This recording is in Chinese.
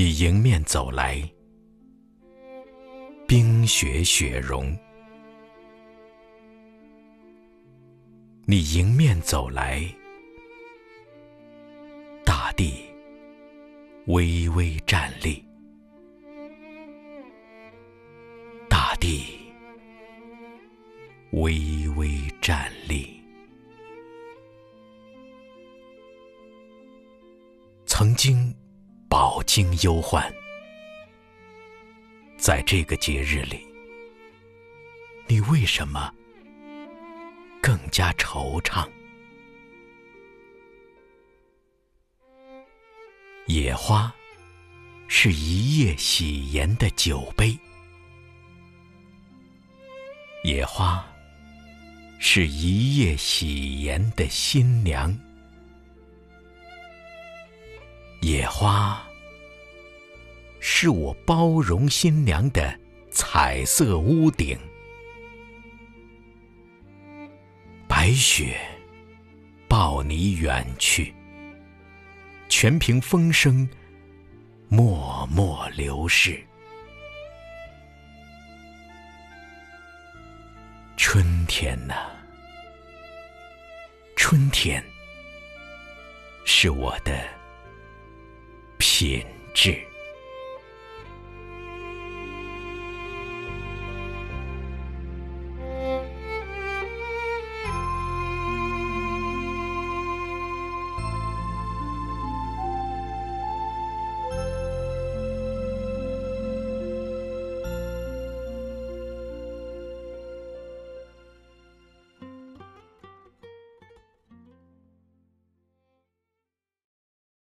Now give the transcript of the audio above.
你迎面走来，冰雪雪融；你迎面走来，大地微微站立，大地微微站立。曾经。饱经忧患，在这个节日里，你为什么更加惆怅？野花是一夜喜颜的酒杯，野花是一夜喜颜的新娘。野花是我包容新娘的彩色屋顶，白雪抱你远去，全凭风声默默流逝。春天呐，春天是我的。品质。